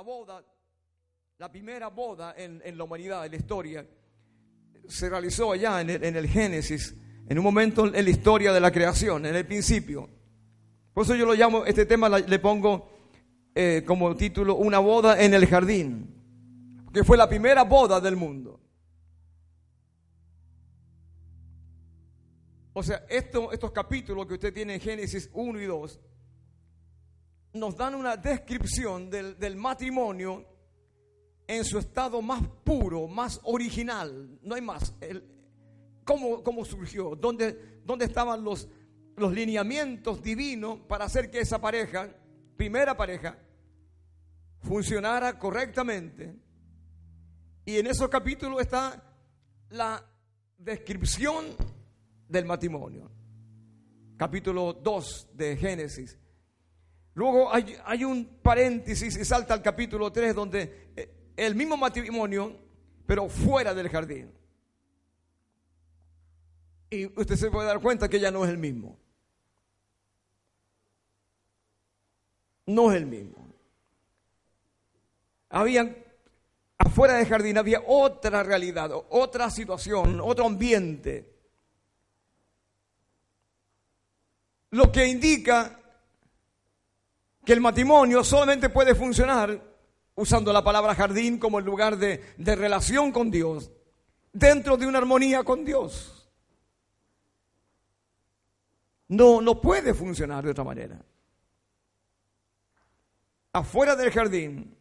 la boda, la primera boda en, en la humanidad, en la historia, se realizó allá en el, en el Génesis, en un momento en la historia de la creación, en el principio. Por eso yo lo llamo, este tema le pongo eh, como título Una boda en el jardín, que fue la primera boda del mundo. O sea, esto- estos capítulos que usted tiene en Génesis 1 y 2 nos dan una descripción del, matrimonio en su estado más puro, más original. No hay más. El- ¿cómo, cómo surgió? ¿Dónde, dónde estaban los, los lineamientos divinos para hacer que esa pareja, primera pareja, funcionara correctamente? Y en esos capítulos está la descripción del matrimonio. Capítulo 2 de Génesis. Luego hay, hay un paréntesis y salta al capítulo 3 donde eh, el mismo matrimonio, pero fuera del jardín. Y usted se puede dar cuenta que ya no es el mismo. No es el mismo. Habían, afuera del jardín había otra realidad, otra situación, otro ambiente. Lo que indica que el matrimonio solamente puede funcionar usando la palabra jardín como el lugar de, relación con Dios, dentro de una armonía con Dios. No, no puede funcionar de otra manera. Afuera del jardín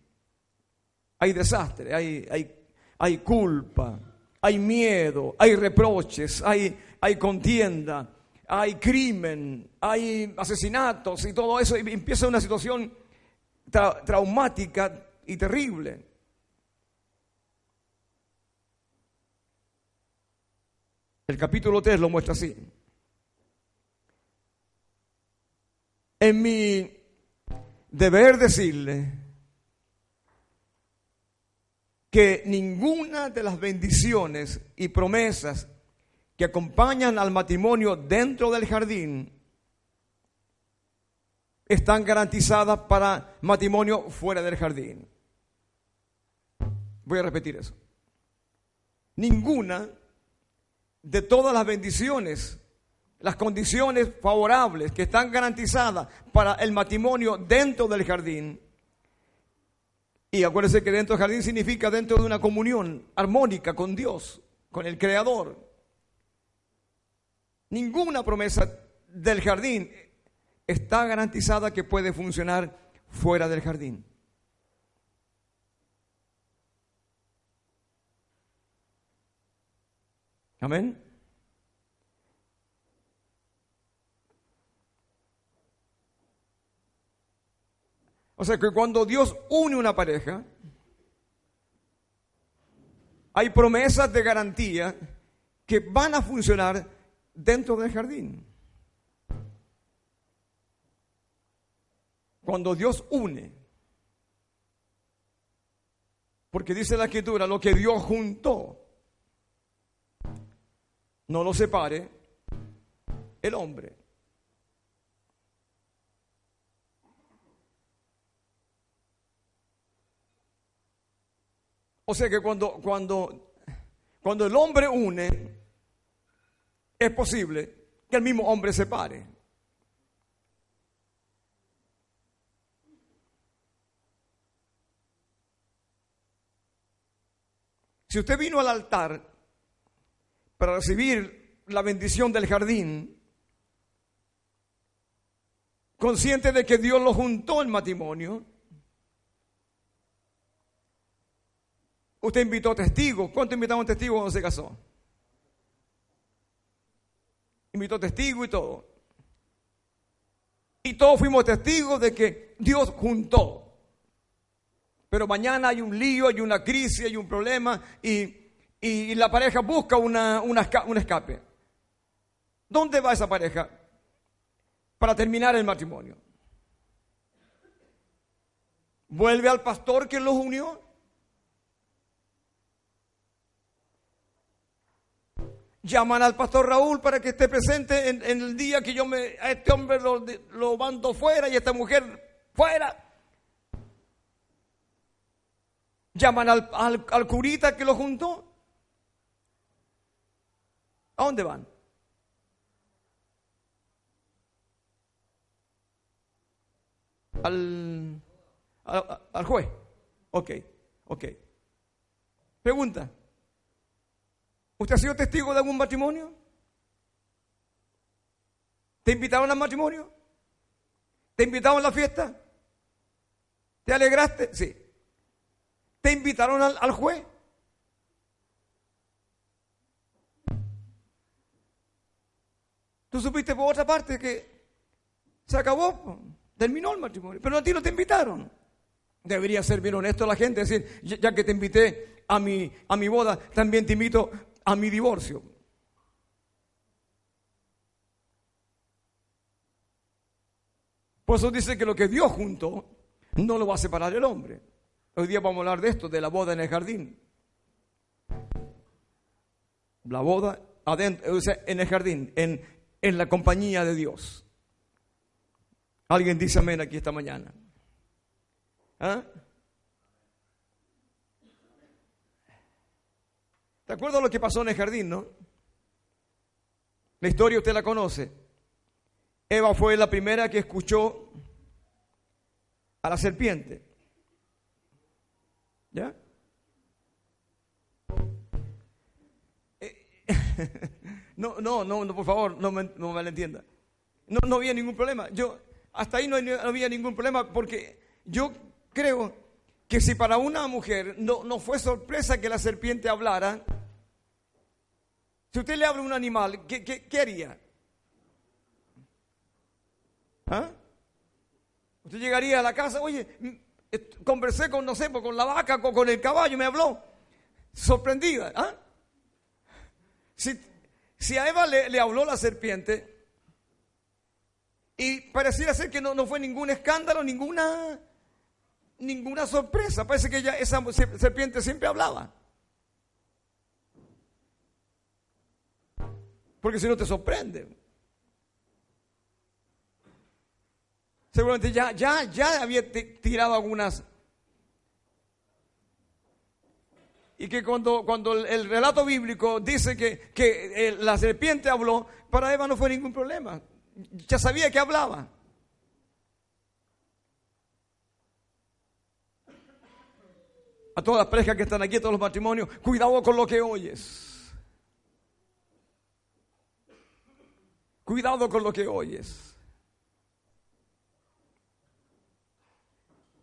hay desastre, hay, hay, hay culpa, hay miedo, hay reproches, hay, hay contienda, hay crimen, hay asesinatos y todo eso. Y empieza una situación tra- traumática y terrible. El capítulo 3 lo muestra así. En mi deber decirle que ninguna de las bendiciones y promesas que acompañan al matrimonio dentro del jardín están garantizadas para matrimonio fuera del jardín. Voy a repetir eso. Ninguna de todas las bendiciones, las condiciones favorables que están garantizadas para el matrimonio dentro del jardín, y acuérdense que dentro del jardín significa dentro de una comunión armónica con Dios, con el Creador. Ninguna promesa del jardín está garantizada que puede funcionar fuera del jardín. Amén. O sea que cuando Dios une una pareja, hay promesas de garantía que van a funcionar dentro del jardín. Cuando Dios une, porque dice la escritura, lo que Dios juntó, no lo separe el hombre. O sea que cuando, cuando, cuando el hombre une, es posible que el mismo hombre se pare. Si usted vino al altar para recibir la bendición del jardín, consciente de que Dios lo juntó en matrimonio, usted invitó testigos. ¿Cuánto invitaron testigos cuando se casó? Invitó testigos y todo. Y todos fuimos testigos de que Dios juntó. Pero mañana hay un lío, hay una crisis, hay un problema y, la pareja busca una, un escape. ¿Dónde va esa pareja para terminar el matrimonio? ¿Vuelve al pastor que los unió? Llaman al pastor Raúl para que esté presente en, el día que yo me, a este hombre lo, lo mando fuera y a esta mujer fuera. Llaman al, al, curita que lo juntó. ¿A dónde van? Al, al, al juez. Ok, ok. Pregunta. ¿Usted ha sido testigo de algún matrimonio? ¿Te invitaron al matrimonio? ¿Te invitaron a la fiesta? ¿Te alegraste? Sí. ¿Te invitaron al, juez? Tú supiste por otra parte que se acabó, terminó el matrimonio, pero a ti no te invitaron. Debería ser bien honesto la gente, decir, ya que te invité a mi, a mi boda, también te invito a mi divorcio. Por eso dice que lo que Dios juntó no lo va a separar el hombre. Hoy día vamos a hablar de esto, de la boda en el jardín. La boda adentro, en el jardín, en, en la compañía de Dios. Alguien dice amén aquí esta mañana. ¿Ah? ¿De acuerdo a lo que pasó en el jardín, no? La historia usted la conoce. Eva fue la primera que escuchó a la serpiente. ¿Ya? Eh, no, no, no, por favor, no me, no me entienda. No, no había ningún problema. Yo, hasta ahí no, había ningún problema porque yo creo que si para una mujer no, no fue sorpresa que la serpiente hablara, si usted le habla a un animal, ¿qué, qué, haría? ¿Ah? Usted llegaría a la casa, oye, conversé con, no sé, con la vaca, con, con el caballo, me habló. Sorprendida. ¿ah? Si, si, a Eva le, le, habló la serpiente y pareciera ser que no, no fue ningún escándalo, ninguna, ninguna sorpresa. Parece que ella, esa serpiente siempre hablaba. Porque si no te sorprende. Seguramente ya, ya, ya había tirado algunas. Y que cuando, cuando el, relato bíblico dice que, que eh, la serpiente habló, para Eva no fue ningún problema. Ya sabía que hablaba. A todas las parejas que están aquí, a todos los matrimonios, cuidado con lo que oyes. Cuidado con lo que oyes.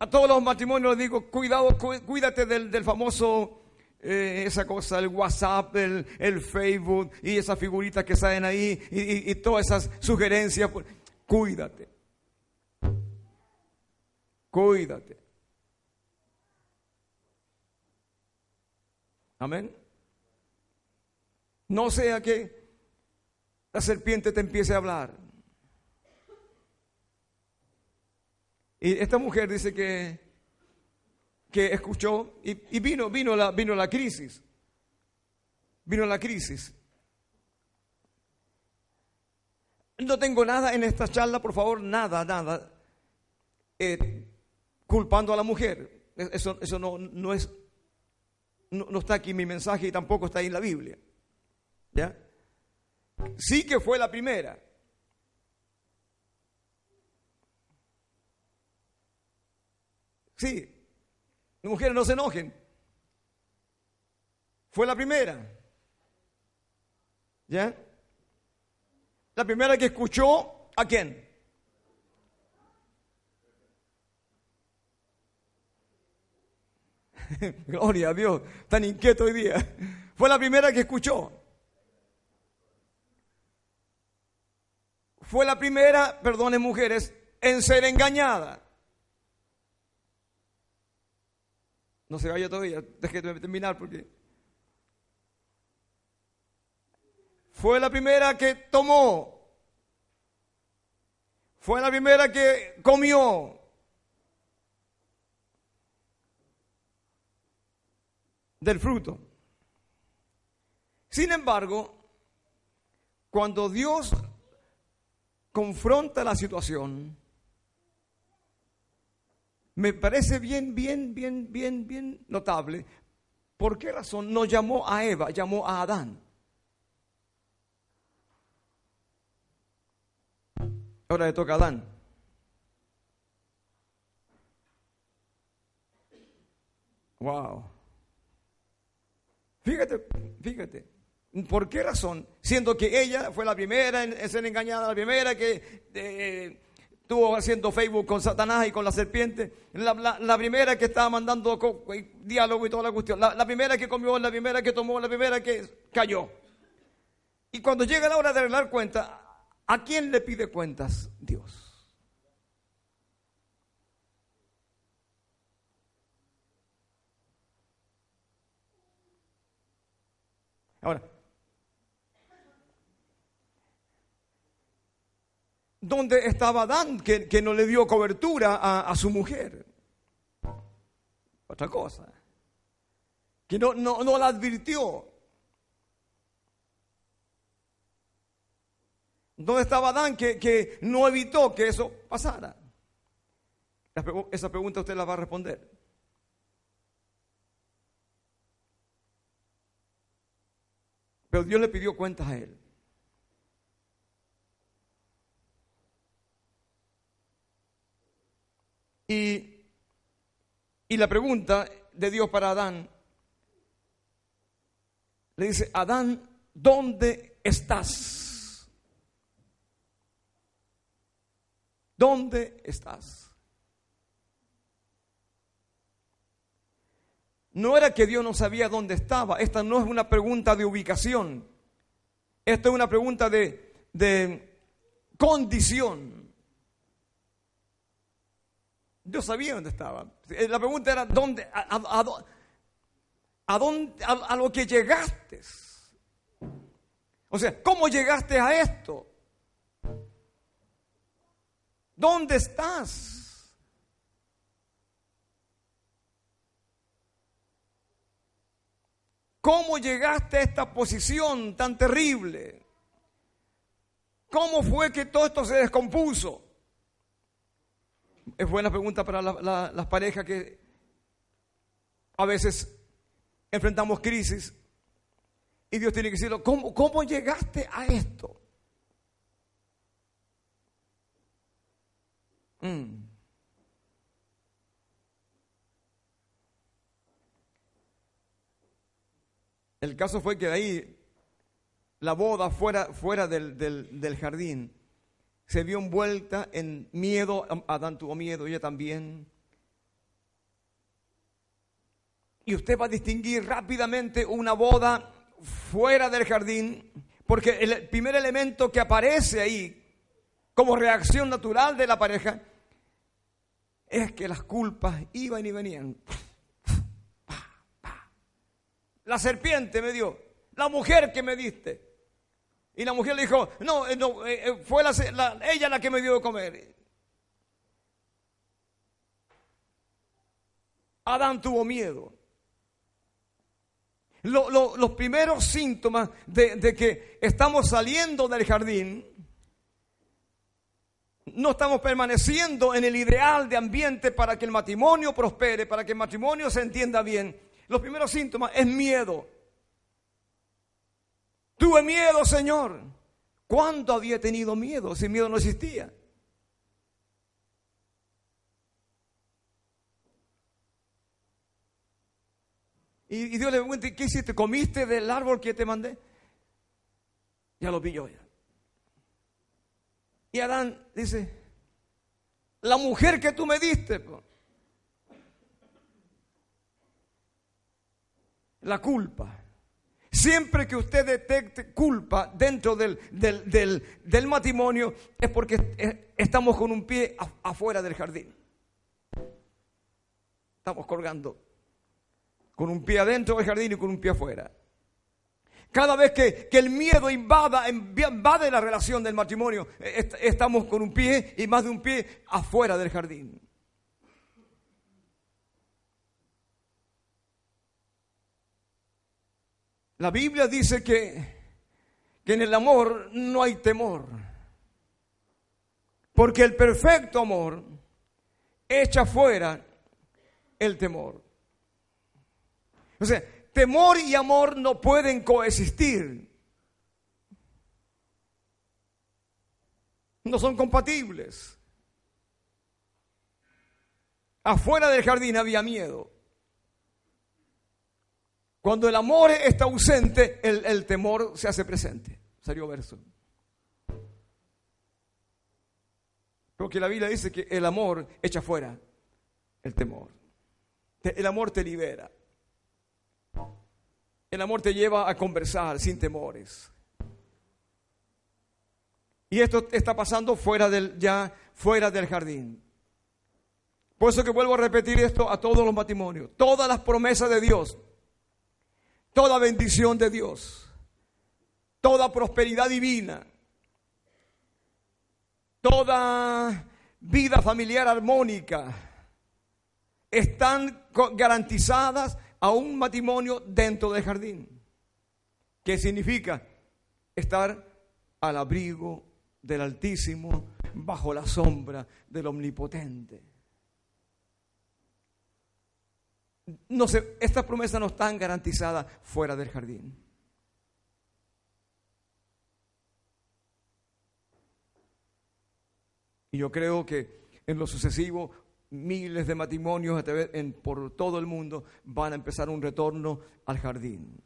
A todos los matrimonios les digo, cuidado, cuídate del, famoso, eh, esa cosa, el WhatsApp, el, Facebook y esas figuritas que salen ahí y, y todas esas sugerencias. Cuídate. Cuídate. Amén. No sea que la serpiente te empiece a hablar. Y esta mujer dice que, que escuchó y, vino, vino, la, vino la crisis. Vino la crisis. No tengo nada en esta charla, por favor, nada, nada, eh, culpando a la mujer. Eso, eso no, no es, no, no, está aquí mi mensaje y tampoco está ahí en la Biblia. ¿Ya? Sí que fue la primera. Sí, mujeres no se enojen. Fue la primera. ¿Ya? La primera que escuchó a quién? Gloria a Dios, tan inquieto hoy día. Fue la primera que escuchó. Fue la primera, perdonen mujeres, en ser engañada. No se vaya todavía, déjeme terminar porque... Fue la primera que tomó. Fue la primera que comió. Del fruto. Sin embargo, cuando Dios confronta la situación, me parece bien, bien, bien, bien, bien notable. ¿Por qué razón no llamó a Eva, llamó a Adán? Ahora le toca a Adán. Wow. Fíjate, fíjate. ¿Por qué razón? Siendo que ella fue la primera en ser engañada, la primera que eh, estuvo haciendo Facebook con Satanás y con la serpiente, la, primera que estaba mandando diálogo y toda la cuestión, la, la, primera que comió, la primera que tomó, la primera que cayó. Y cuando llega la hora de arreglar cuenta, ¿a quién le pide cuentas Dios? Ahora, ¿Dónde estaba Adán que, no le dio cobertura a, su mujer? Otra cosa. Que no, no, la advirtió. ¿Dónde estaba Adán que, que no evitó que eso pasara? Esa pregunta usted la va a responder. Pero Dios le pidió cuentas a él. Y, y la pregunta de Dios para Adán le dice, Adán, ¿dónde estás? ¿Dónde estás? No era que Dios no sabía dónde estaba. Esta no es una pregunta de ubicación. Esta es una pregunta de, de condición. Yo sabía dónde estaba. Eh, la pregunta era, ¿dónde? ¿A, a, dónde, a, lo que llegaste? O sea, ¿cómo llegaste a esto? ¿Dónde estás? ¿Cómo llegaste a esta posición tan terrible? ¿Cómo fue que todo esto se descompuso? Es buena pregunta para las parejas que a veces enfrentamos crisis y Dios tiene que decirlo, ¿cómo, cómo llegaste a esto? Mm. El caso fue que de ahí la boda fuera, fuera del, del jardín se vio envuelta en miedo, Adán tuvo miedo, ella también. Y usted va a distinguir rápidamente una boda fuera del jardín, porque el primer elemento que aparece ahí como reacción natural de la pareja es que las culpas iban y venían. La serpiente me dio, la mujer que me diste, y la mujer le dijo, no, eh, no eh, eh, fue ella la que me dio de comer. Adán tuvo miedo. los primeros síntomas de, de que estamos saliendo del jardín, no estamos permaneciendo en el ideal de ambiente para que el matrimonio prospere, para que el matrimonio se entienda bien. Los primeros síntomas es miedo. Tuve miedo, Señor. ¿Cuándo había tenido miedo si miedo no existía? Y, Dios le pregunta, ¿qué hiciste? ¿Comiste del árbol que te mandé? Ya lo pilló ya. Y Adán dice, la mujer que tú me diste, la culpa. Siempre que usted detecte culpa dentro del, del, matrimonio es porque estamos con un pie afuera del jardín. Estamos colgando con un pie adentro del jardín y con un pie afuera. Cada vez que, el miedo invade la relación del matrimonio, eh, estamos con un pie y más de un pie afuera del jardín. La Biblia dice que, que en el amor no hay temor. Porque el perfecto amor echa fuera el temor. O sea, temor y amor no pueden coexistir. No son compatibles. Afuera del jardín había miedo. Cuando el amor está ausente, el, temor se hace presente. Serio verso. Porque la Biblia dice que el amor echa fuera el temor. El amor te libera. El amor te lleva a conversar sin temores. Y esto está pasando fuera del, ya fuera del jardín. Por eso que vuelvo a repetir esto a todos los matrimonios. Todas las promesas de Dios toda bendición de Dios, toda prosperidad divina, toda vida familiar armónica, están garantizadas a un matrimonio dentro del jardín. ¿Qué significa? Estar al abrigo del Altísimo, bajo la sombra del Omnipotente. No sé, estas promesas no están garantizadas fuera del jardín. Y yo creo que en lo sucesivo miles de matrimonios por todo el mundo van a empezar un retorno al jardín.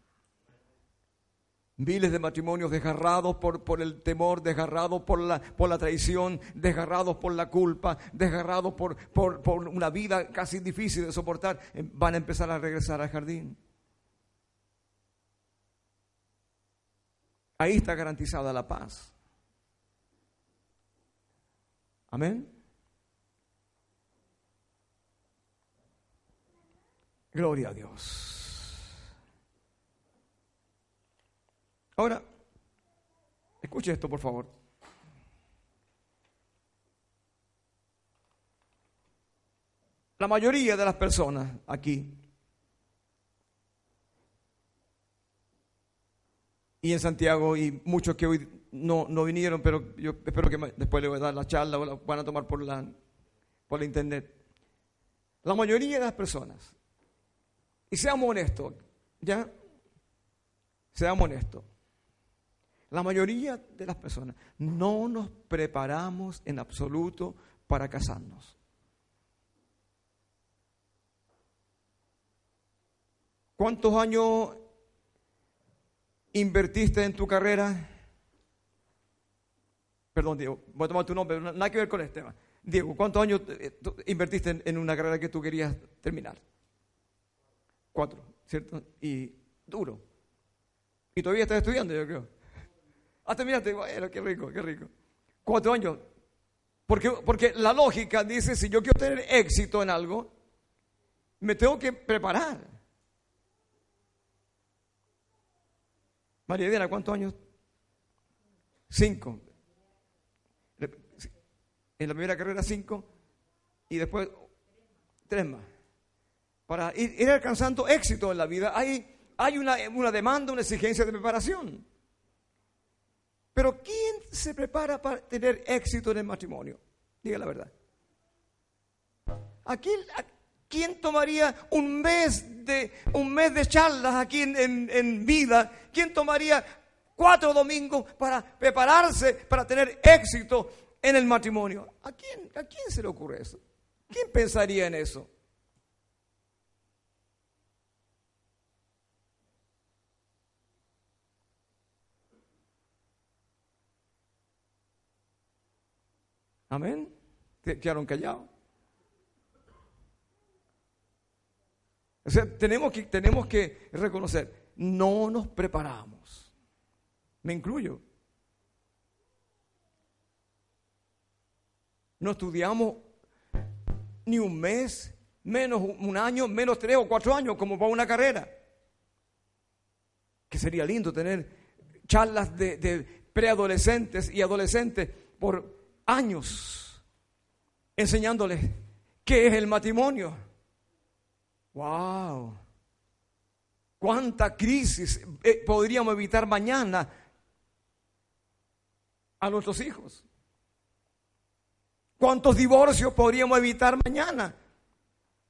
Miles de matrimonios desgarrados por, por el temor, desgarrados por la, por la traición, desgarrados por la culpa, desgarrados por, por, por una vida casi difícil de soportar, eh, van a empezar a regresar al jardín. Ahí está garantizada la paz. Amén. Gloria a Dios. Ahora, escuche esto, por favor. La mayoría de las personas aquí y en Santiago y muchos que hoy no, vinieron, pero yo espero que después les voy a dar la charla o la van a tomar por la, por la internet. La mayoría de las personas, y seamos honestos, ¿ya? Seamos honestos. La mayoría de las personas no nos preparamos en absoluto para casarnos. ¿Cuántos años invertiste en tu carrera? Perdón, Diego, voy a tomar tu nombre, nada que ver con este tema. Diego, ¿cuántos años eh, invertiste en una carrera que tú querías terminar? Cuatro, ¿cierto? Y duro. Y todavía estás estudiando, yo creo. Ah, terminaste, bueno, qué rico, qué rico. Cuatro años. Porque, porque la lógica dice, si yo quiero tener éxito en algo, me tengo que preparar. María Elena, ¿cuántos años? Cinco. En la primera carrera cinco y después tres más. Para ir, alcanzando éxito en la vida hay, hay una, una demanda, una exigencia de preparación. Pero ¿quién se prepara para tener éxito en el matrimonio? Diga la verdad. ¿A quién, tomaría un mes de, un mes de charlas aquí en, vida? ¿Quién tomaría cuatro domingos para prepararse para tener éxito en el matrimonio? ¿A quién, ¿A quién se le ocurre eso? ¿Quién pensaría en eso? Amén. Quedaron callados. O sea, tenemos que, tenemos que reconocer, no nos preparamos. Me incluyo. No estudiamos ni un mes, menos un año, menos tres o cuatro años, como para una carrera. Que sería lindo tener charlas de, preadolescentes y adolescentes por años, enseñándoles qué es el matrimonio. ¡Wow! ¿Cuánta crisis eh, podríamos evitar mañana a nuestros hijos? ¿Cuántos divorcios podríamos evitar mañana?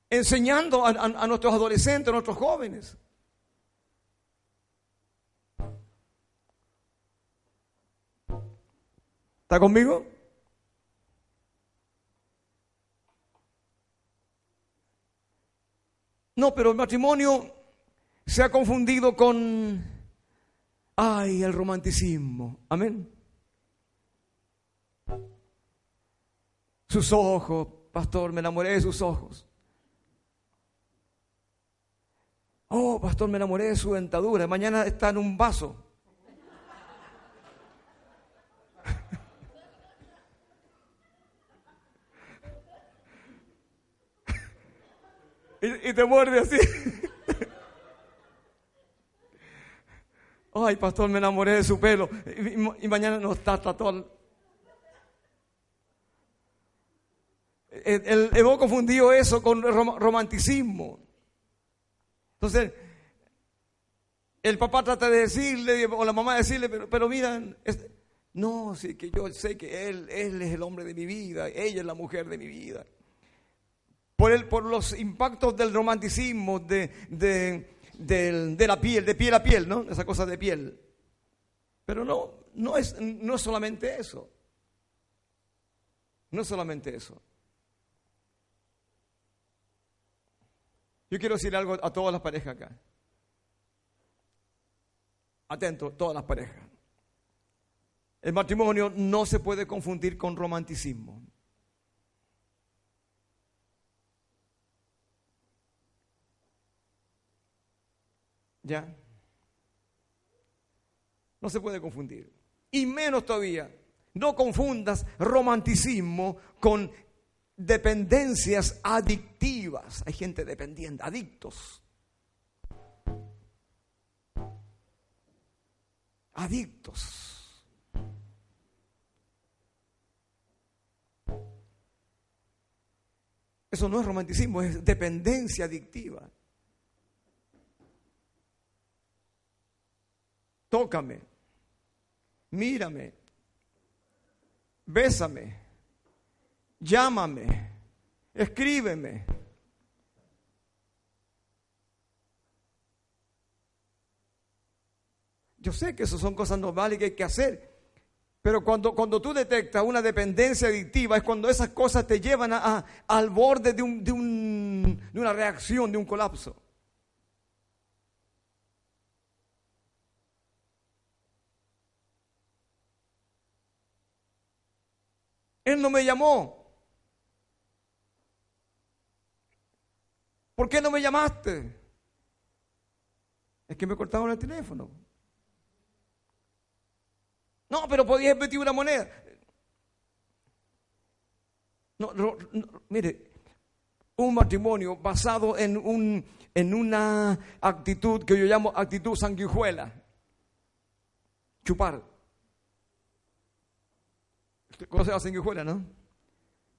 Enseñando a, nuestros adolescentes, a nuestros jóvenes. ¿Está conmigo? No, pero el matrimonio se ha confundido con, ay, el romanticismo. Amén. Sus ojos, pastor, me enamoré de sus ojos. Oh, pastor, me enamoré de su dentadura. Mañana está en un vaso. Y, te muerde así. Ay, pastor, me enamoré de su pelo. Y, mañana no está, está todo El, hemos confundido eso con romanticismo. Entonces, el papá trata de decirle, o la mamá de decirle, pero, pero miran, no, sí, que yo sé que él es el hombre de mi vida, ella es la mujer de mi vida. Por, el, por los impactos del romanticismo, de, de, la piel, de piel a piel, ¿no? Esa cosa de piel. Pero no, no es, no es solamente eso. No es solamente eso. Yo quiero decir algo a todas las parejas acá. Atento, todas las parejas. El matrimonio no se puede confundir con romanticismo. ¿Ya? No se puede confundir. Y menos todavía, no confundas romanticismo con dependencias adictivas. Hay gente dependiente, adictos. Adictos. Eso no es romanticismo, es dependencia adictiva. Tócame, mírame, bésame llámame, escríbeme. Yo sé que eso son cosas normales que hay que hacer, pero cuando, cuando tú detectas una dependencia adictiva es cuando esas cosas te llevan a, al borde de, un, de, un, de una reacción, de un colapso. Él no me llamó. ¿Por qué no me llamaste? Es que me cortaron el teléfono. No, pero podías meter una moneda. No, mire, un matrimonio basado en, un, en una actitud que yo llamo actitud sanguijuela. Chupar. ¿Conoce la sanguijuela, no?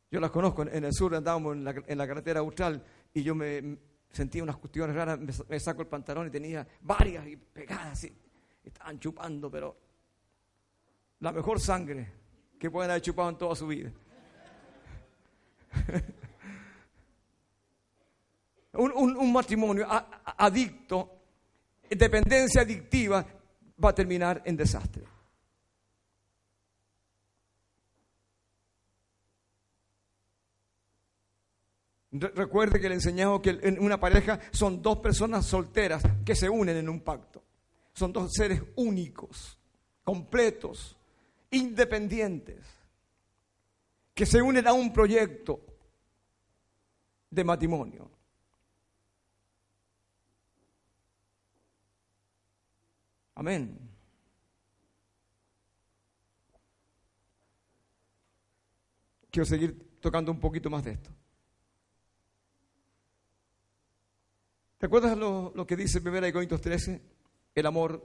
Yo las conozco, en el sur andábamos en la, en la carretera austral y yo me sentía unas cuestiones raras, me, saco el pantalón y tenía varias y pegadas y estaban chupando, pero la mejor sangre que pueden haber chupado en toda su vida. un, matrimonio adicto, dependencia adictiva, va a terminar en desastre. Recuerde que le enseñamos que en una pareja son dos personas solteras que se unen en un pacto. Son dos seres únicos, completos, independientes, que se unen a un proyecto de matrimonio. Amén. Quiero seguir tocando un poquito más de esto. ¿Te acuerdas lo, que dice 1 Corintios 13? El amor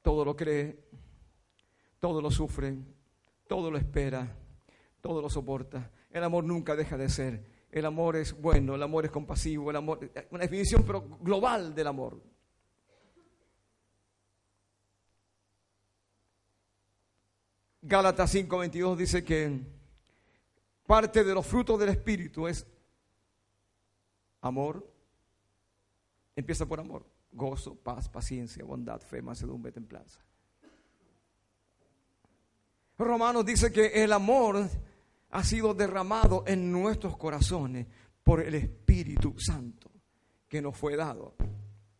todo lo cree, todo lo sufre, todo lo espera, todo lo soporta. El amor nunca deja de ser. El amor es bueno, el amor es compasivo, el amor, una definición global del amor. Gálatas 5:22 dice que parte de los frutos del Espíritu es amor. Empieza por amor gozo, paz, paciencia, bondad, fe, mansedumbre, templanza. Romanos dice que el amor ha sido derramado en nuestros corazones por el Espíritu Santo que nos fue dado.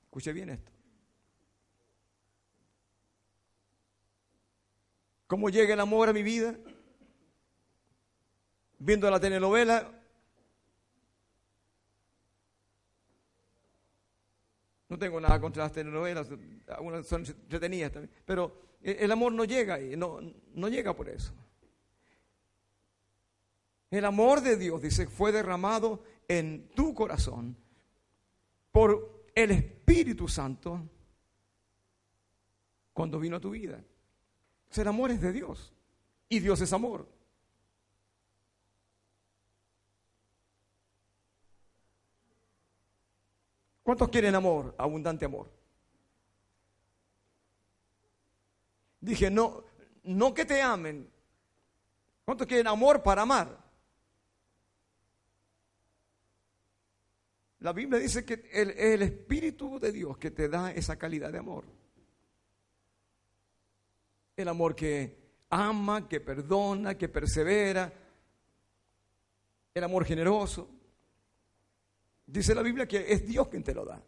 Escuche bien esto. ¿Cómo llega el amor a mi vida? Viendo la telenovela, No tengo nada contra las telenovelas, algunas son entretenidas también, pero el amor no llega ahí, no, no llega por eso. El amor de Dios, dice, fue derramado en tu corazón por el Espíritu Santo cuando vino a tu vida. O el amor es de Dios y Dios es amor. ¿Cuántos quieren amor, abundante amor? Dije, no, no que te amen. ¿Cuántos quieren amor para amar? La Biblia dice que el, el Espíritu de Dios que te da esa calidad de amor. El amor que ama, que perdona, que persevera. El amor generoso. Dice la Biblia que es Dios quien te lo da.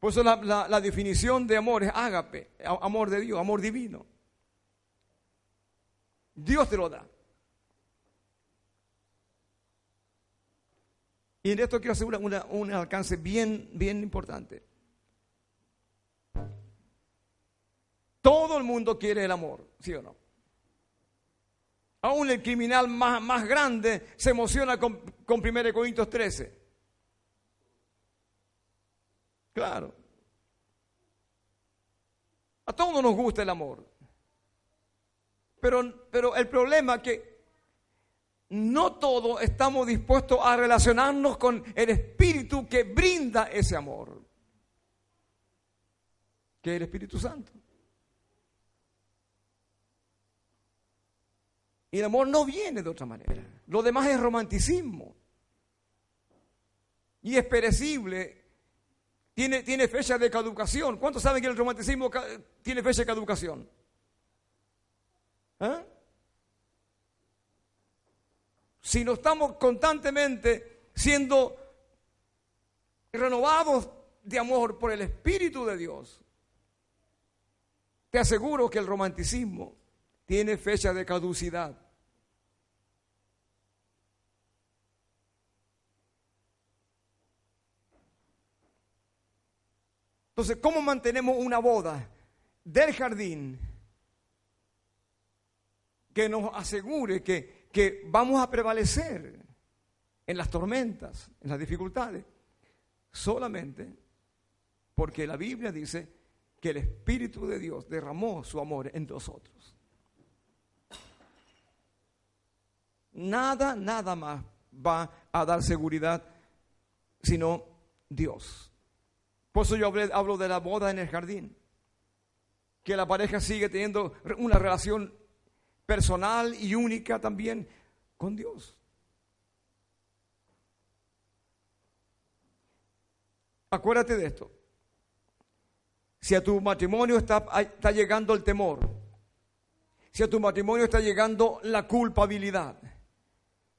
Por eso la, definición de amor es ágape, amor de Dios, amor divino. Dios te lo da. Y en esto quiero hacer un alcance bien, bien importante. Todo el mundo quiere el amor, ¿sí o no? Aún el criminal más, más grande se emociona con, con 1 Corintios 13. Claro. A todos nos gusta el amor. Pero, pero el problema es que no todos estamos dispuestos a relacionarnos con el Espíritu que brinda ese amor, que es el Espíritu Santo. Y el amor no viene de otra manera. Lo demás es romanticismo. Y es perecible. Tiene, tiene fecha de caducación. ¿Cuántos saben que el romanticismo tiene fecha de caducación? ¿Ah? Si no estamos constantemente siendo renovados de amor por el Espíritu de Dios, te aseguro que el romanticismo tiene fecha de caducidad. Entonces, ¿cómo mantenemos una boda del jardín que nos asegure que, que vamos a prevalecer en las tormentas, en las dificultades? Solamente porque la Biblia dice que el Espíritu de Dios derramó su amor en nosotros. Nada, nada más va a dar seguridad sino Dios. Por eso yo hablo de la boda en el jardín. Que la pareja sigue teniendo una relación personal y única también con Dios. Acuérdate de esto. Si a tu matrimonio está, está llegando el temor, si a tu matrimonio está llegando la culpabilidad,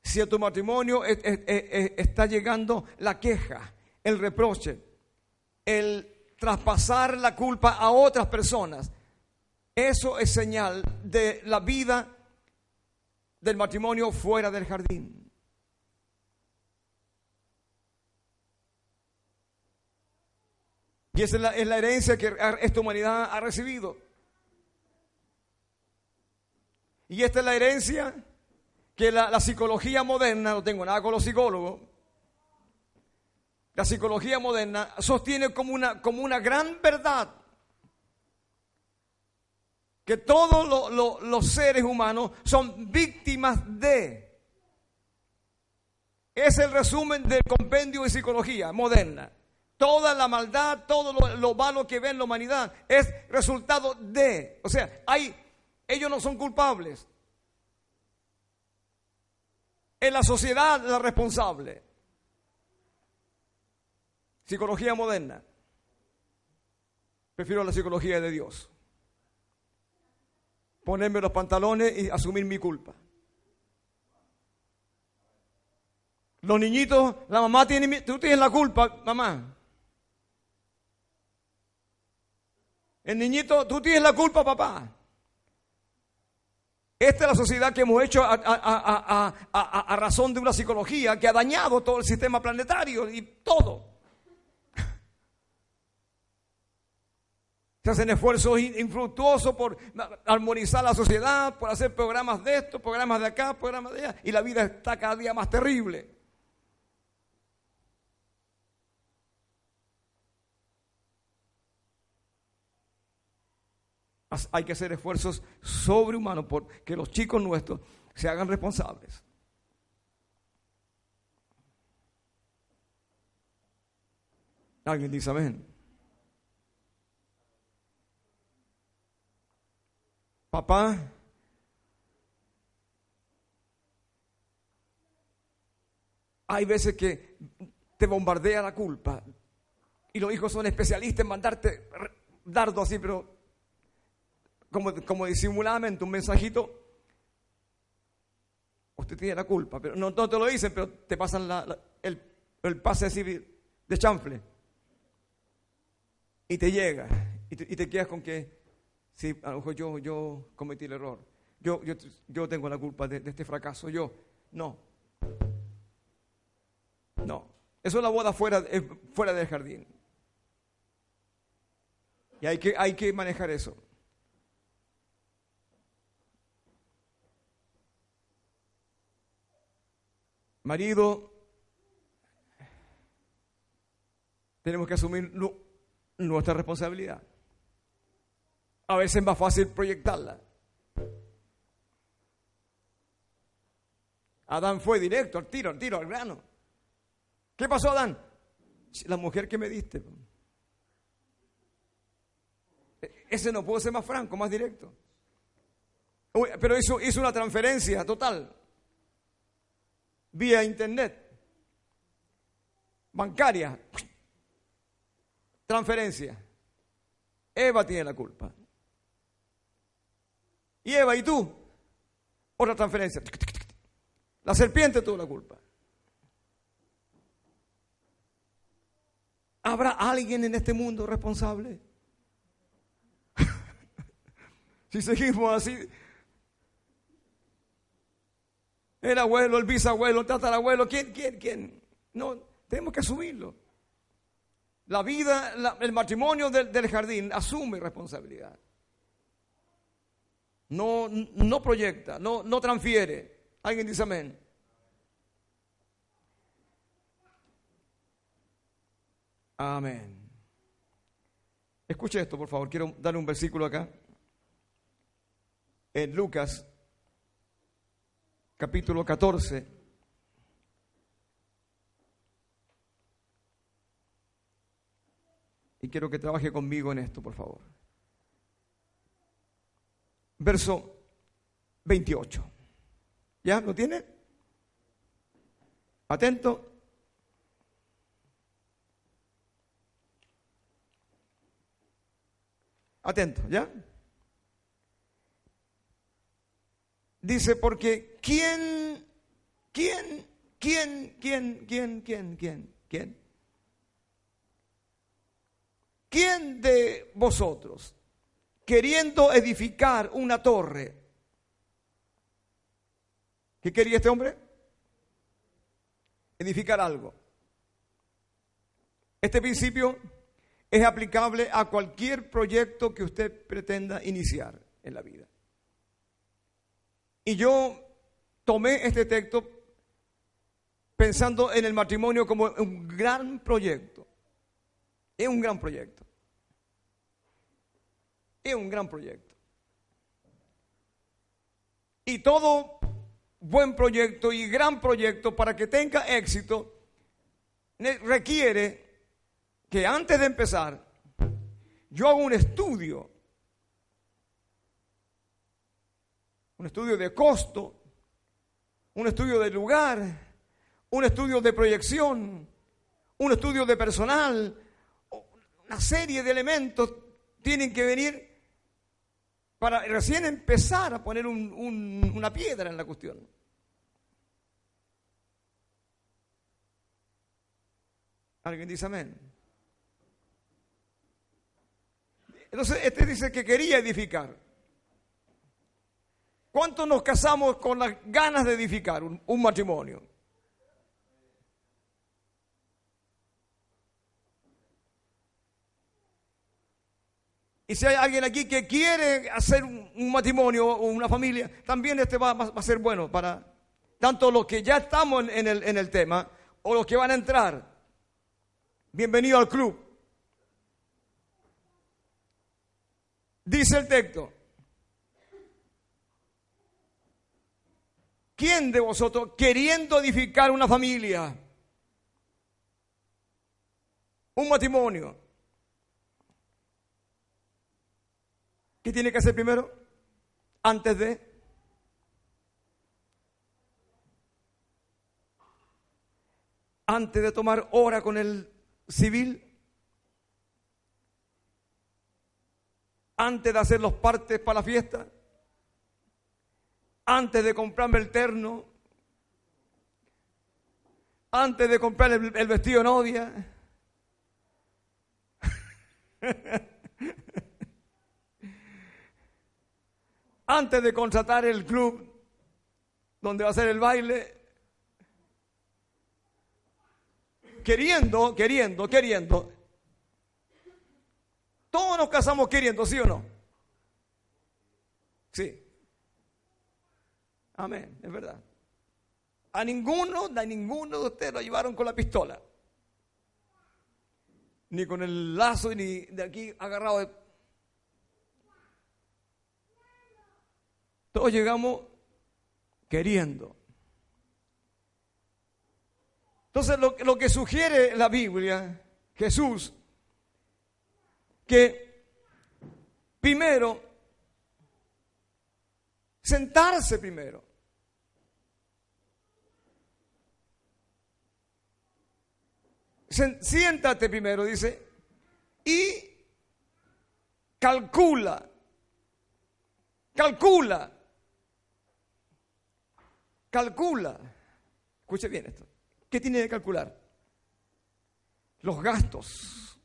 si a tu matrimonio está llegando la queja, el reproche, el traspasar la culpa a otras personas, eso es señal de la vida del matrimonio fuera del jardín. Y esa es la, es la herencia que esta humanidad ha recibido. Y esta es la herencia que la, psicología moderna, no tengo nada con los psicólogos, la psicología moderna sostiene como una, como una gran verdad que todos los seres humanos son víctimas de. Es el resumen del compendio de psicología moderna. Toda la maldad, todo lo, lo malo que ve en la humanidad es resultado de. O sea, hay, ellos no son culpables. En la sociedad la responsable. Psicología moderna. Prefiero la psicología de Dios. Ponerme los pantalones y asumir mi culpa. Los niñitos, la mamá tiene, tú tienes la culpa, mamá. El niñito, tú tienes la culpa, papá. Esta es la sociedad que hemos hecho a, razón de una psicología que ha dañado todo el sistema planetario y todo. Se hacen esfuerzos infructuosos por armonizar la sociedad, por hacer programas de esto, programas de acá, programas de allá, y la vida está cada día más terrible. Hay que hacer esfuerzos sobrehumanos por que los chicos nuestros se hagan responsables. Alguien dice amén. Papá, hay veces que te bombardea la culpa y los hijos son especialistas en mandarte dardo así, pero como, como disimuladamente un mensajito, usted tiene la culpa, pero no, te lo dicen, pero te pasan el, el, pase civil de chanfle. Y te llega y te, quedas con que, sí, a lo mejor yo, yo cometí el error, yo, yo, yo tengo la culpa de, de este fracaso, yo, no, no, eso es la boda fuera, fuera del jardín. Y hay que, hay que manejar eso. Marido, tenemos que asumir nuestra responsabilidad. A veces es más fácil proyectarla. Adán fue directo, al tiro, al tiro, al grano. ¿Qué pasó, Adán? La mujer que me diste. E-, ese no puede ser más franco, más directo. Pero eso hizo una transferencia total vía internet, bancaria, transferencia. Eva tiene la culpa. Y Eva, ¿y tú? Otra transferencia. La serpiente tuvo la culpa. ¿Habrá alguien en este mundo responsable? si seguimos así, el abuelo, el bisabuelo, el tatarabuelo, ¿quién, quién, quién? No, tenemos que asumirlo. La vida, el matrimonio del, jardín asume responsabilidad. No, no proyecta, no, no transfiere. ¿Alguien dice amén? Amén. Escuche esto, por favor. Quiero darle un versículo acá. En Lucas capítulo 14. Y quiero que trabaje conmigo en esto, por favor. Verso 28. ¿Ya? ¿Lo tiene? Atento. Atento, ¿ya? Dice, porque ¿quién, quién, quién, quién, quién, quién, quién, quién? ¿Quién de vosotros, queriendo edificar una torre, ¿qué quería este hombre? Edificar algo. Este principio es aplicable a cualquier proyecto que usted pretenda iniciar en la vida. Y yo tomé este texto pensando en el matrimonio como un gran proyecto. Es un gran proyecto. Es un gran proyecto. Y todo buen proyecto y gran proyecto para que tenga éxito requiere que antes de empezar yo haga un estudio, un estudio de costo, un estudio de lugar, un estudio de proyección, un estudio de personal, una serie de elementos tienen que venir para recién empezar a poner una piedra en la cuestión. ¿Alguien dice amén? Entonces, este dice que quería edificar. ¿Cuántos nos casamos con las ganas de edificar un, matrimonio? Y si hay alguien aquí que quiere hacer un, matrimonio o una familia, también este va, a ser bueno para tanto los que ya estamos el, en el tema o los que van a entrar. Bienvenido al club. Dice el texto. ¿Quién de vosotros, queriendo edificar una familia, un matrimonio, ¿Qué tiene que hacer primero? Antes de... Antes de tomar hora con el civil. Antes de hacer los partes para la fiesta. Antes de comprarme el terno. Antes de comprar el, vestido novia. antes de contratar el club donde va a ser el baile, queriendo, queriendo, queriendo. Todos nos casamos queriendo, ¿sí o no? Sí. Amén, es verdad. A ninguno, a ninguno de ustedes lo llevaron con la pistola. Ni con el lazo, ni de aquí agarrado de Todos llegamos queriendo. Entonces lo, lo, que sugiere la Biblia, Jesús, que primero, sentarse primero. Siéntate primero, dice, y calcula, calcula calcula, escuche bien esto, ¿qué tiene que calcular? Los gastos.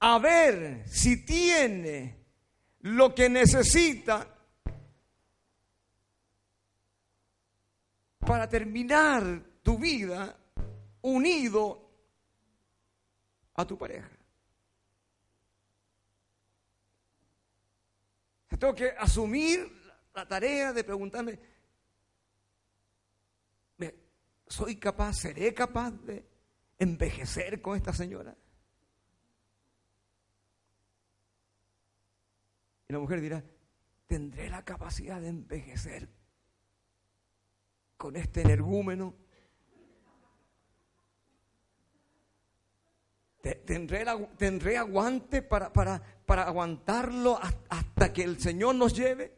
A ver si tiene lo que necesita para terminar tu vida unido a tu pareja. Tengo que asumir la tarea de preguntarme, ¿soy capaz, seré capaz de envejecer con esta señora? Y la mujer dirá, ¿tendré la capacidad de envejecer con este energúmeno? ¿Tendré, tendré aguante para, para, aguantarlo hasta que el Señor nos lleve?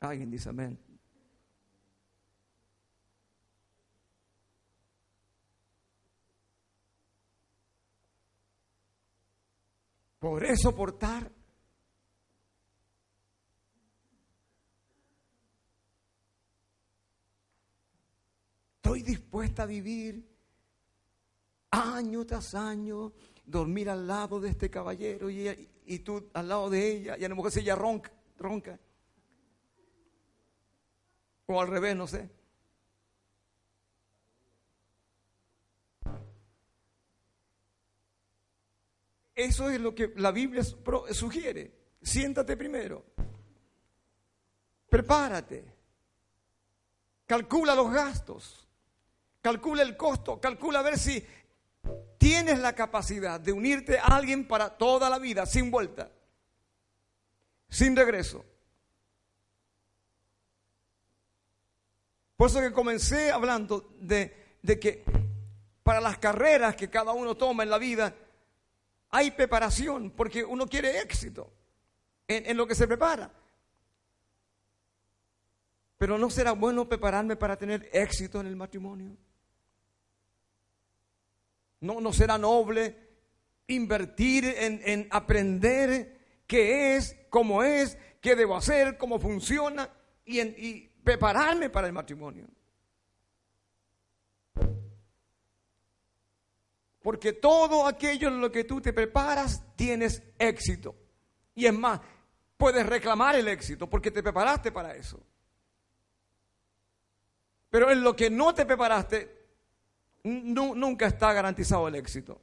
Alguien dice amén. ¿Podré soportar? Estoy dispuesta a vivir año tras año, dormir al lado de este caballero y, tú al lado de ella, y a lo mejor si ella ronca, ronca. O al revés, no sé. Eso es lo que la Biblia sugiere. Siéntate primero. Prepárate. Calcula los gastos. Calcula el costo. Calcula a ver si tienes la capacidad de unirte a alguien para toda la vida, sin vuelta, sin regreso. Por eso que comencé hablando de, de que para las carreras que cada uno toma en la vida, hay preparación, porque uno quiere éxito en, lo que se prepara. Pero ¿no será bueno prepararme para tener éxito en el matrimonio? ¿No, no será noble invertir en, en aprender qué es, cómo es, qué debo hacer, cómo funciona y, en, y prepararme para el matrimonio? Porque todo aquello en lo que tú te preparas tienes éxito. Y es más, puedes reclamar el éxito porque te preparaste para eso. Pero en lo que no te preparaste, nunca está garantizado el éxito.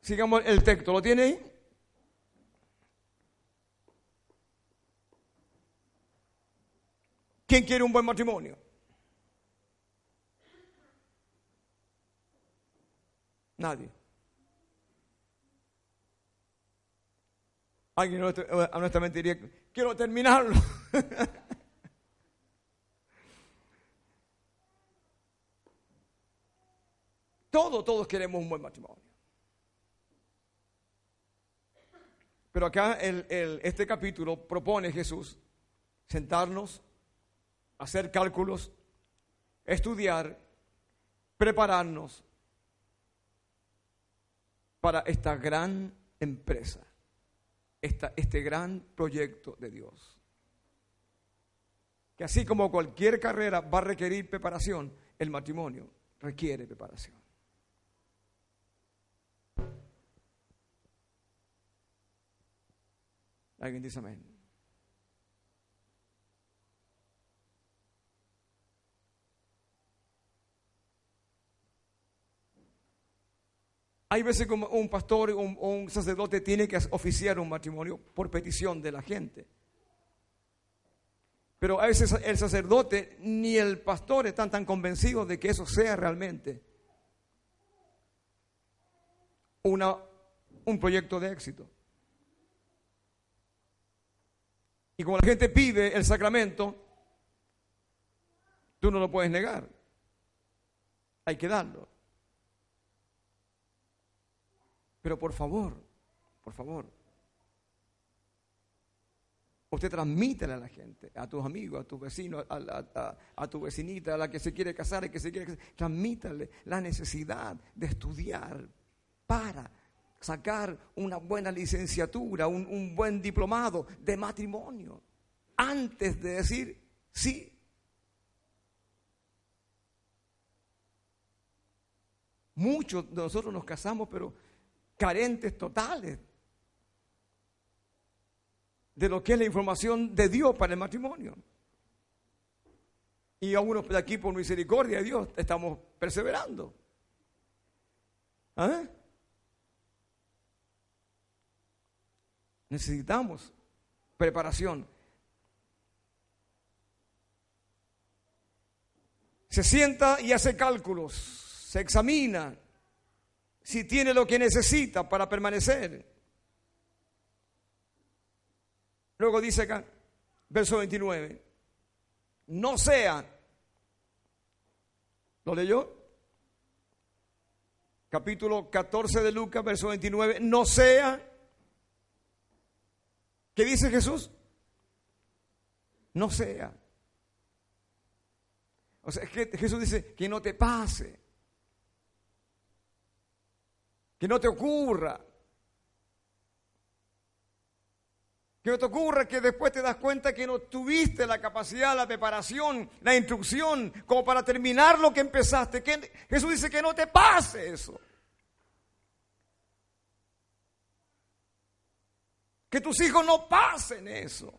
Sigamos el texto, ¿lo tiene ahí? ¿Quién quiere un buen matrimonio? Nadie. Alguien honestamente diría, quiero terminarlo. todos, todos queremos un buen matrimonio. Pero acá este capítulo propone Jesús sentarnos, hacer cálculos, estudiar, prepararnos para esta gran empresa, este gran proyecto de Dios. Que así como cualquier carrera va a requerir preparación, el matrimonio requiere preparación. Alguien dice amén. Hay veces como un pastor o un, sacerdote tiene que oficiar un matrimonio por petición de la gente. Pero a veces el sacerdote ni el pastor están tan convencidos de que eso sea realmente una, un proyecto de éxito. Y como la gente pide el sacramento, tú no lo puedes negar. Hay que darlo. Pero por favor, por favor, usted transmítele a la gente, a tus amigos, a tus vecinos, a, tu vecinita, a la que se quiere casar que se quiere casar, transmítale la necesidad de estudiar para sacar una buena licenciatura, un, un buen diplomado de matrimonio, antes de decir sí. Muchos de nosotros nos casamos, pero carentes totales de lo que es la información de Dios para el matrimonio. Y algunos de aquí, por misericordia de Dios, estamos perseverando. ¿Ah? Necesitamos preparación. Se sienta y hace cálculos, se examina, si tiene lo que necesita para permanecer. Luego dice acá, verso 29, no sea, ¿lo leyó? Capítulo 14 de Lucas, verso 29, no sea, ¿qué dice Jesús? No sea. O sea, es que Jesús dice que no te pase. Que no te ocurra. Que no te ocurra que después te das cuenta que no tuviste la capacidad, la preparación, la instrucción como para terminar lo que empezaste. Jesús dice que no te pase eso. Que tus hijos no pasen eso.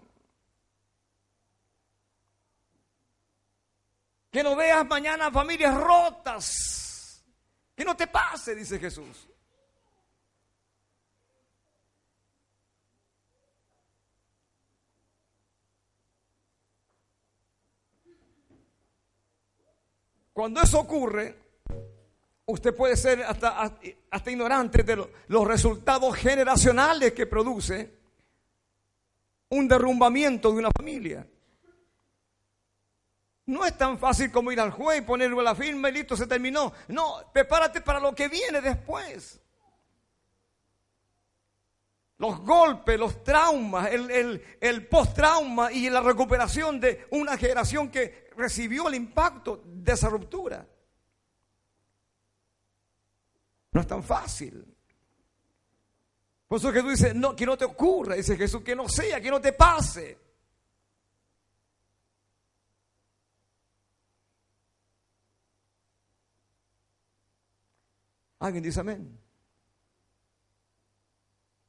Que no veas mañana familias rotas. Que no te pase, dice Jesús. Cuando eso ocurre, usted puede ser hasta, hasta ignorante de los resultados generacionales que produce un derrumbamiento de una familia. No es tan fácil como ir al juez y ponerle la firma y listo, se terminó. No, prepárate para lo que viene después. Los golpes, los traumas, el, el, el post-trauma y la recuperación de una generación que recibió el impacto de esa ruptura. No es tan fácil. Por eso Jesús dice, no, que no te ocurra, dice Jesús, que no sea, que no te pase. Alguien dice amén.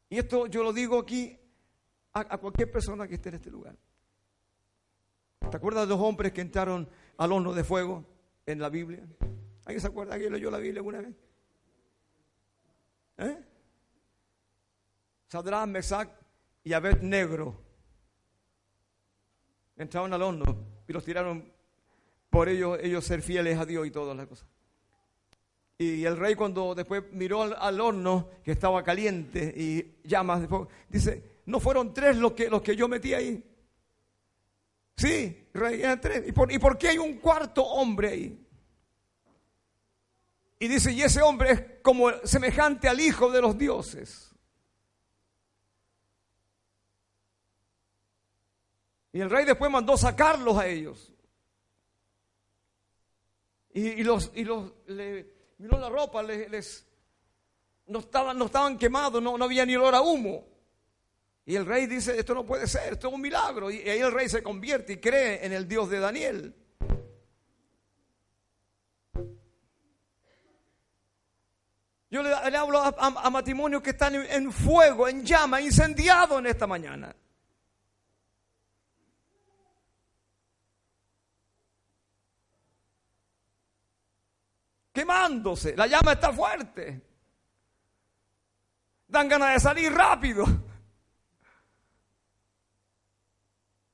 Y esto yo lo digo aquí a, a, cualquier persona que esté en este lugar. ¿Te acuerdas de los hombres que entraron al horno de fuego en la Biblia? ¿Alguien se acuerda? ¿Alguien leyó la Biblia alguna vez? ¿Eh? Sadrán, Mesac y Abed Negro entraron al horno y los tiraron por ellos, ellos ser fieles a Dios y todas las cosas. Y el rey cuando después miró al, horno que estaba caliente y llamas de fuego, dice, no fueron tres los que, los que yo metí ahí. Sí, rey, eran tres. ¿Y por, ¿Y por qué hay un cuarto hombre ahí? Y dice, y ese hombre es como semejante al hijo de los dioses. Y el rey después mandó sacarlos a ellos. Y, los, y los, le, miró la ropa, les, no, estaban, no estaban quemados, no, no había ni olor a humo. Y el rey dice, esto no puede ser, esto es un milagro. Y ahí el rey se convierte y cree en el Dios de Daniel. Yo le, hablo a, matrimonios que están en, fuego, en llama, incendiado en esta mañana. Quemándose, la llama está fuerte. Dan ganas de salir rápido.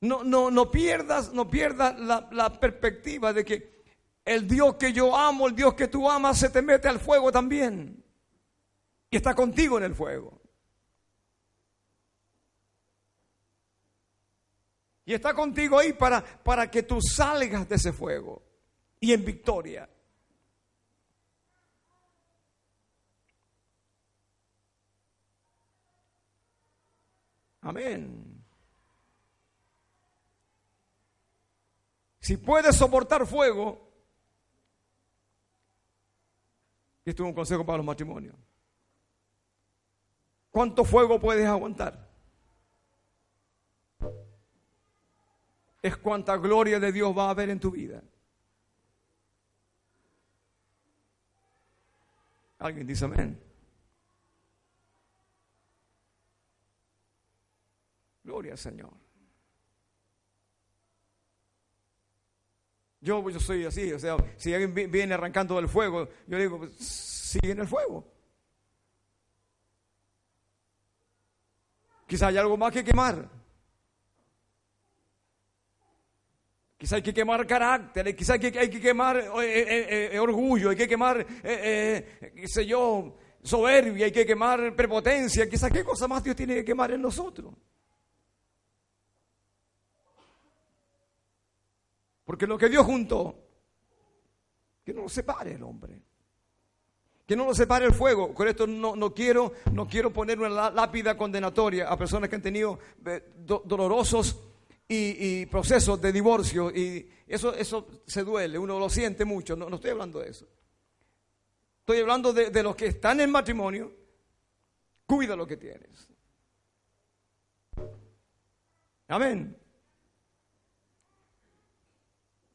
No, no, no pierdas, no pierdas la, perspectiva de que el Dios que yo amo, el Dios que tú amas, se te mete al fuego también y está contigo en el fuego. Y está contigo ahí para, para que tú salgas de ese fuego y en victoria. Amén. Si puedes soportar fuego, esto es un consejo para los matrimonios. ¿Cuánto fuego puedes aguantar? Es cuánta gloria de Dios va a haber en tu vida. Alguien dice amén. Gloria al Señor. Yo, yo soy así, o sea, si alguien viene arrancando del fuego, yo digo, pues, sigue en el fuego. Quizá hay algo más que quemar. Quizá hay que quemar carácter, quizá hay que, hay que quemar eh, eh, eh, orgullo, hay que quemar, qué sé yo, soberbia, hay que quemar prepotencia. Quizá qué cosa más Dios tiene que quemar en nosotros. Porque lo que Dios juntó, que no lo separe el hombre que no nos separe el fuego. Con esto no, quiero, no quiero poner una lápida condenatoria a personas que han tenido eh, dolorosos y, procesos de divorcio. Y eso, eso se duele, uno lo siente mucho. No, estoy hablando de eso. Estoy hablando de, de los que están en matrimonio. Cuida lo que tienes. Amén.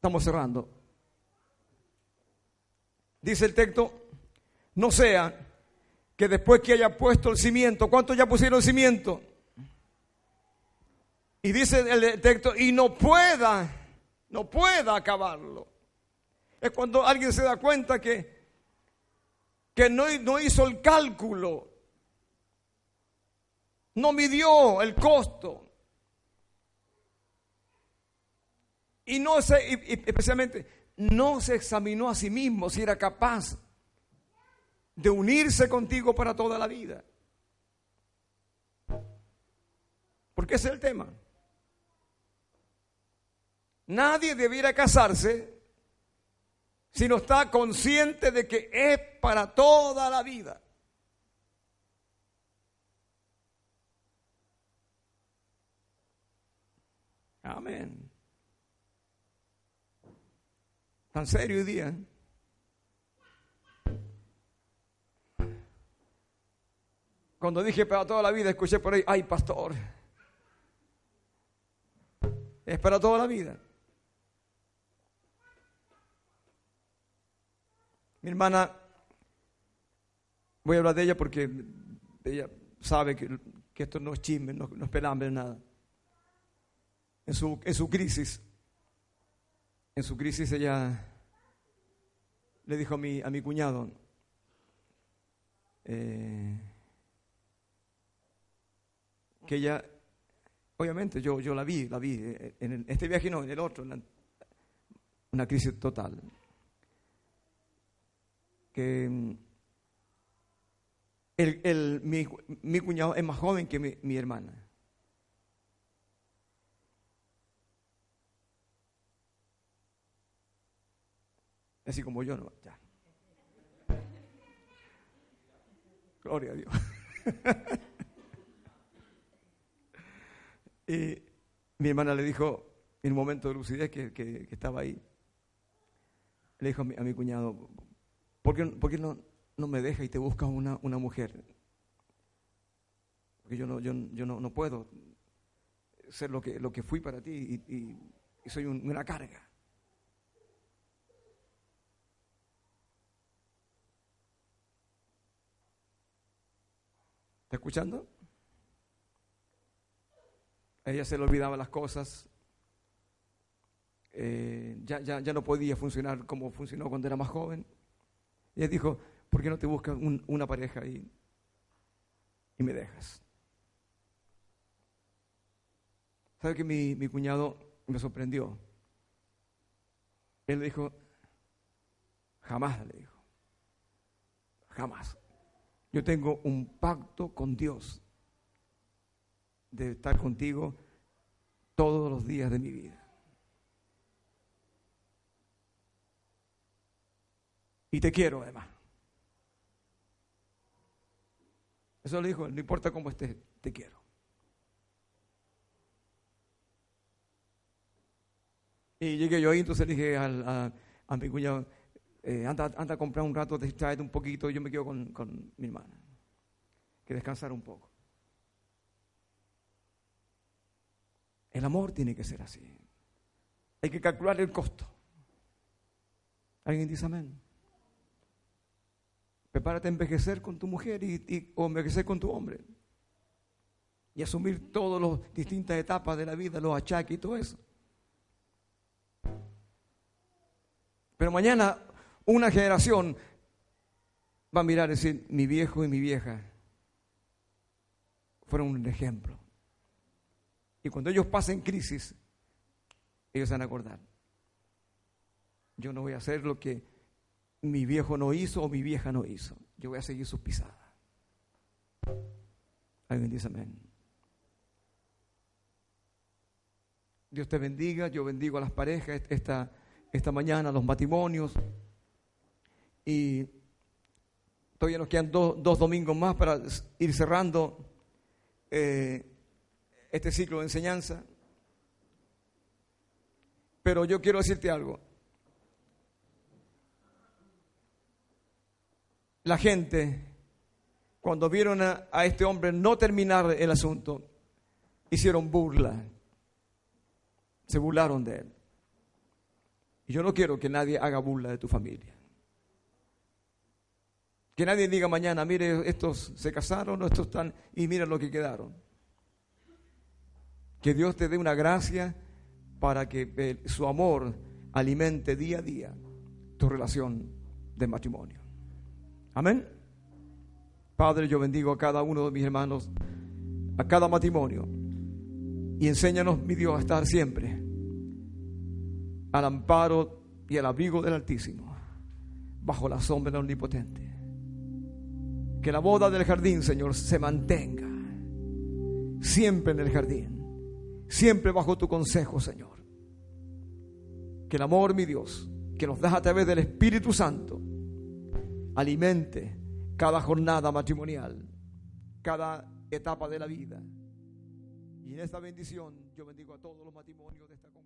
Estamos cerrando. Dice el texto, no sea que después que haya puesto el cimiento, ¿cuántos ya pusieron el cimiento? Y dice el texto, y no pueda, no pueda acabarlo. Es cuando alguien se da cuenta que, que no, no hizo el cálculo, no midió el costo. Y no se, especialmente, no se examinó a sí mismo si era capaz de unirse contigo para toda la vida. Porque ese es el tema. Nadie debiera casarse si no está consciente de que es para toda la vida. Amén. Tan serio hoy día. Cuando dije para toda la vida, escuché por ahí, ay pastor, es para toda la vida. Mi hermana, voy a hablar de ella porque ella sabe que, esto no es chisme, no, es pelambre, nada. En su, en su crisis, en su crisis ella le dijo a mi, a mi cuñado, eh, que ella, obviamente yo, yo la vi, la vi, eh, en este viaje no, en el otro, una crisis total. Que mm, el, el, mi, mi, cuñado es más joven que mi hermana. Así como yo, no, ya. Gloria a Dios. Y mi hermana le dijo, en un momento de lucidez que, estaba ahí, le dijo a mi, cuñado, ¿por qué, no, no, me deja y te buscas una, una mujer? Porque yo no, yo, yo no, puedo ser lo que, lo que fui para ti y, soy una carga. ¿Está escuchando? ella se le olvidaba las cosas. Eh, ya, ya, ya, no podía funcionar como funcionó cuando era más joven. Y ella dijo, ¿por qué no te buscas una pareja y, y me dejas? ¿Sabe que mi, mi cuñado me sorprendió? Él le dijo, jamás le dijo, jamás. Yo tengo un pacto con Dios de estar contigo todos los días de mi vida. Y te quiero además. Eso le dijo, no importa cómo estés, te quiero. Y llegué yo ahí, entonces le dije a, mi cuñado, eh, anda, anda, a comprar un rato, distraete un poquito, y yo me quedo con, con mi hermana. Que descansar un poco. El amor tiene que ser así. Hay que calcular el costo. ¿Alguien dice amén? Prepárate a envejecer con tu mujer y, o envejecer con tu hombre. Y asumir todas las distintas etapas de la vida, los achaques y todo eso. Pero mañana una generación va a mirar y decir, mi viejo y mi vieja fueron un ejemplo. Y cuando ellos pasen crisis, ellos van a acordar. Yo no voy a hacer lo que mi viejo no hizo o mi vieja no hizo. Yo voy a seguir sus pisadas. Alguien dice amén. Dios te bendiga. Yo bendigo a las parejas esta, esta mañana, a los matrimonios. Y todavía nos quedan dos domingos más para ir cerrando. Eh, este ciclo de enseñanza. Pero yo quiero decirte algo. La gente, cuando vieron a, este hombre no terminar el asunto, hicieron burla. Se burlaron de él. Y yo no quiero que nadie haga burla de tu familia. Que nadie diga mañana, mire, estos se casaron, estos están, y mira lo que quedaron. Que Dios te dé una gracia para que eh, su amor alimente día a día tu relación de matrimonio. Amén. Padre, yo bendigo a cada uno de mis hermanos, a cada matrimonio, y enséñanos, mi Dios, a estar siempre al amparo y al abrigo del Altísimo, bajo la sombra del Omnipotente. Que la boda del jardín, Señor, se mantenga siempre en el jardín, siempre bajo tu consejo, Señor. Que el amor, mi Dios, que nos das a través del Espíritu Santo, alimente cada jornada matrimonial, cada etapa de la vida. Y en esta bendición yo bendigo a todos los matrimonios de esta congregación.